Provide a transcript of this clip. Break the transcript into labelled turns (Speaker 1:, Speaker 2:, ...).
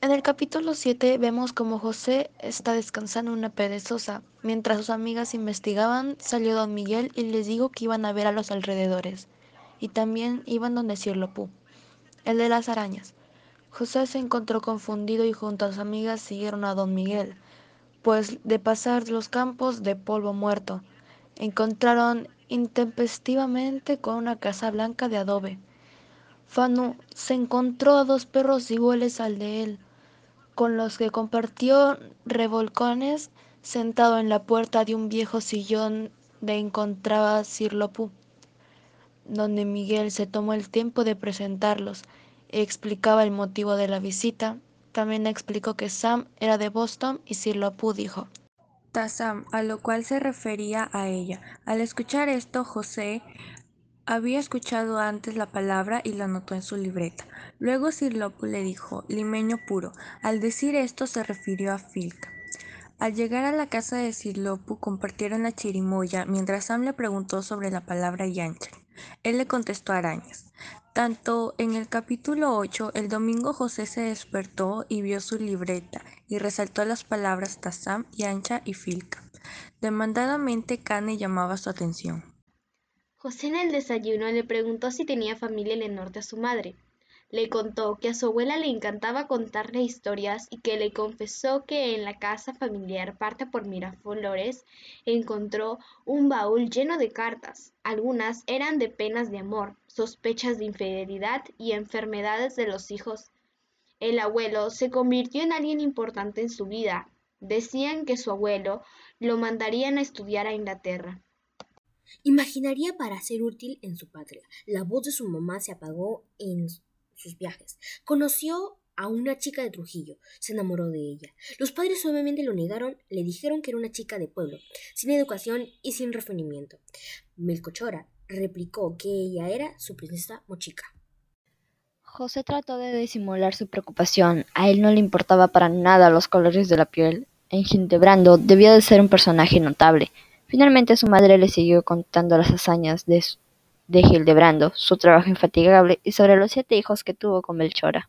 Speaker 1: En el capítulo 7 vemos como José está descansando en una perezosa. Mientras sus amigas investigaban, salió don Miguel y les dijo que iban a ver a los alrededores. Y también iban donde Cirlopú, el de las arañas. José se encontró confundido y junto a sus amigas siguieron a don Miguel, pues de pasar los campos de polvo muerto, encontraron intempestivamente con una casa blanca de adobe. Fanu se encontró a dos perros iguales al de él, con los que compartió revolcones sentado en la puerta de un viejo sillón de encontraba Cirlopú, donde Miguel se tomó el tiempo de presentarlos y explicaba el motivo de la visita. También explicó que Sam era de Boston y Cirlopú dijo
Speaker 2: Sam, a lo cual se refería a ella. Al escuchar esto, José había escuchado antes la palabra y la anotó en su libreta. Luego Cirlopu le dijo limeño puro. Al decir esto se refirió a Filca. Al llegar a la casa de Cirlopu compartieron la chirimoya mientras Sam le preguntó sobre la palabra yancha. Él le contestó arañas. Tanto en el capítulo 8, el domingo José se despertó y vio su libreta y resaltó las palabras Tazam, Yancha y Filca. Demandadamente Cane llamaba su atención.
Speaker 3: José en el desayuno le preguntó si tenía familia en el norte a su madre. Le contó que a su abuela le encantaba contarle historias y que le confesó que en la casa familiar parte por Miraflores encontró un baúl lleno de cartas. Algunas eran de penas de amor, sospechas de infidelidad y enfermedades de los hijos. El abuelo se convirtió en alguien importante en su vida. Decían que su abuelo lo mandarían a estudiar a Inglaterra.
Speaker 4: Imaginaría para ser útil en su patria. La voz de su mamá se apagó en sus viajes. Conoció a una chica de Trujillo, se enamoró de ella. Los padres suavemente lo negaron, le dijeron que era una chica de pueblo, sin educación y sin refinamiento. Melcochora replicó que ella era su princesa mochica.
Speaker 5: José trató de disimular su preocupación. A él no le importaba para nada los colores de la piel. En Gintebrando debió de ser un personaje notable. Finalmente su madre le siguió contando las hazañas de, de Hildebrando, su trabajo infatigable y sobre los siete hijos que tuvo con Melchora.